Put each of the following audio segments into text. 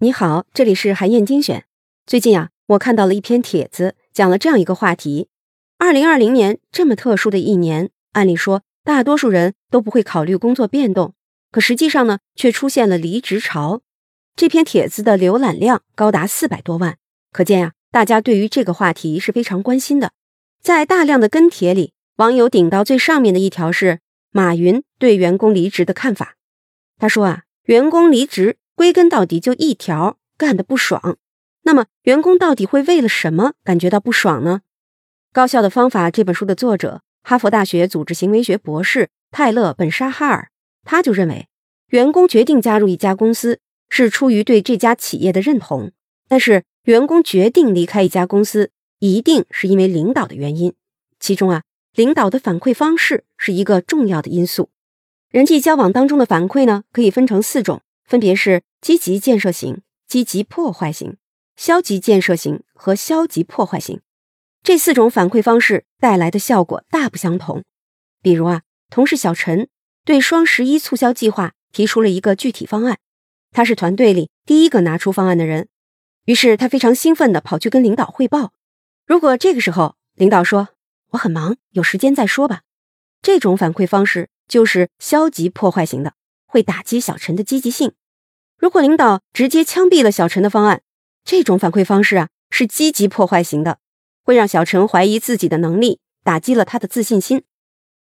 你好，这里是韩燕精选。最近啊，我看到了一篇帖子，讲了这样一个话题：二零二零年这么特殊的一年，按理说大多数人都不会考虑工作变动，可实际上呢，却出现了离职潮。这篇帖子的浏览量高达四百多万，可见呀，大家对于这个话题是非常关心的。在大量的跟帖里，网友顶到最上面的一条是马云对员工离职的看法。他说啊，员工离职。归根到底就一条，干的不爽。那么员工到底会为了什么感觉到不爽呢？《高效的方法》这本书的作者，哈佛大学组织行为学博士泰勒·本沙哈尔，他就认为，员工决定加入一家公司是出于对这家企业的认同，但是员工决定离开一家公司，一定是因为领导的原因。其中啊，领导的反馈方式是一个重要的因素。人际交往当中的反馈呢，可以分成四种。分别是积极建设型、积极破坏型、消极建设型和消极破坏型。这四种反馈方式带来的效果大不相同。比如啊，同事小陈对双十一促销计划提出了一个具体方案，他是团队里第一个拿出方案的人，于是他非常兴奋地跑去跟领导汇报。如果这个时候领导说“我很忙，有时间再说吧”，这种反馈方式就是消极破坏型的。会打击小陈的积极性。如果领导直接枪毙了小陈的方案，这种反馈方式啊是积极破坏型的，会让小陈怀疑自己的能力，打击了他的自信心。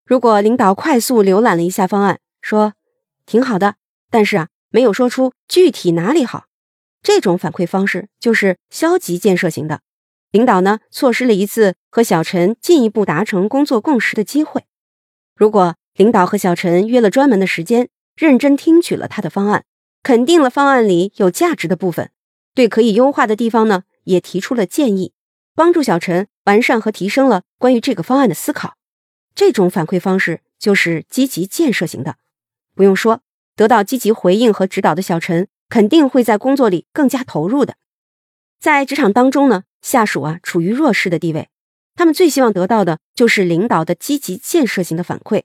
如果领导快速浏览了一下方案，说挺好的，但是啊没有说出具体哪里好，这种反馈方式就是消极建设型的。领导呢错失了一次和小陈进一步达成工作共识的机会。如果领导和小陈约了专门的时间。认真听取了他的方案，肯定了方案里有价值的部分，对可以优化的地方呢也提出了建议，帮助小陈完善和提升了关于这个方案的思考。这种反馈方式就是积极建设型的。不用说，得到积极回应和指导的小陈肯定会在工作里更加投入的。在职场当中呢，下属啊处于弱势的地位，他们最希望得到的就是领导的积极建设型的反馈。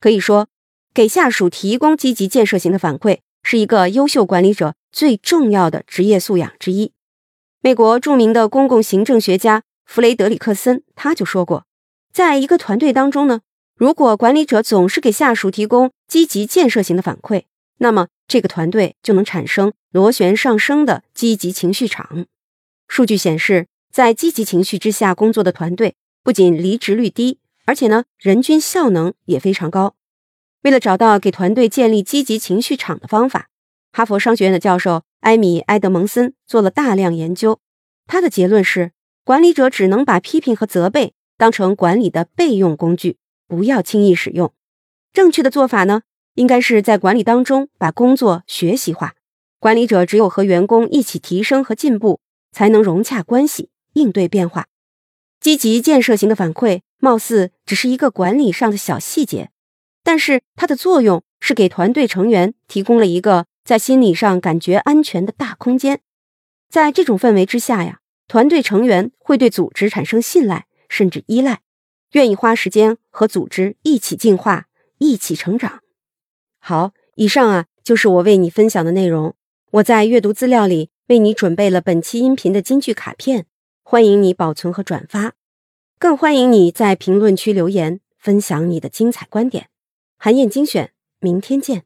可以说。给下属提供积极建设型的反馈，是一个优秀管理者最重要的职业素养之一。美国著名的公共行政学家弗雷德里克森他就说过，在一个团队当中呢，如果管理者总是给下属提供积极建设型的反馈，那么这个团队就能产生螺旋上升的积极情绪场。数据显示，在积极情绪之下工作的团队，不仅离职率低，而且呢，人均效能也非常高。为了找到给团队建立积极情绪场的方法，哈佛商学院的教授埃米·埃德蒙森做了大量研究。他的结论是，管理者只能把批评和责备当成管理的备用工具，不要轻易使用。正确的做法呢，应该是在管理当中把工作学习化。管理者只有和员工一起提升和进步，才能融洽关系，应对变化。积极建设型的反馈，貌似只是一个管理上的小细节。但是它的作用是给团队成员提供了一个在心理上感觉安全的大空间，在这种氛围之下呀，团队成员会对组织产生信赖甚至依赖，愿意花时间和组织一起进化、一起成长。好，以上啊就是我为你分享的内容。我在阅读资料里为你准备了本期音频的金句卡片，欢迎你保存和转发，更欢迎你在评论区留言分享你的精彩观点。韩燕精选，明天见。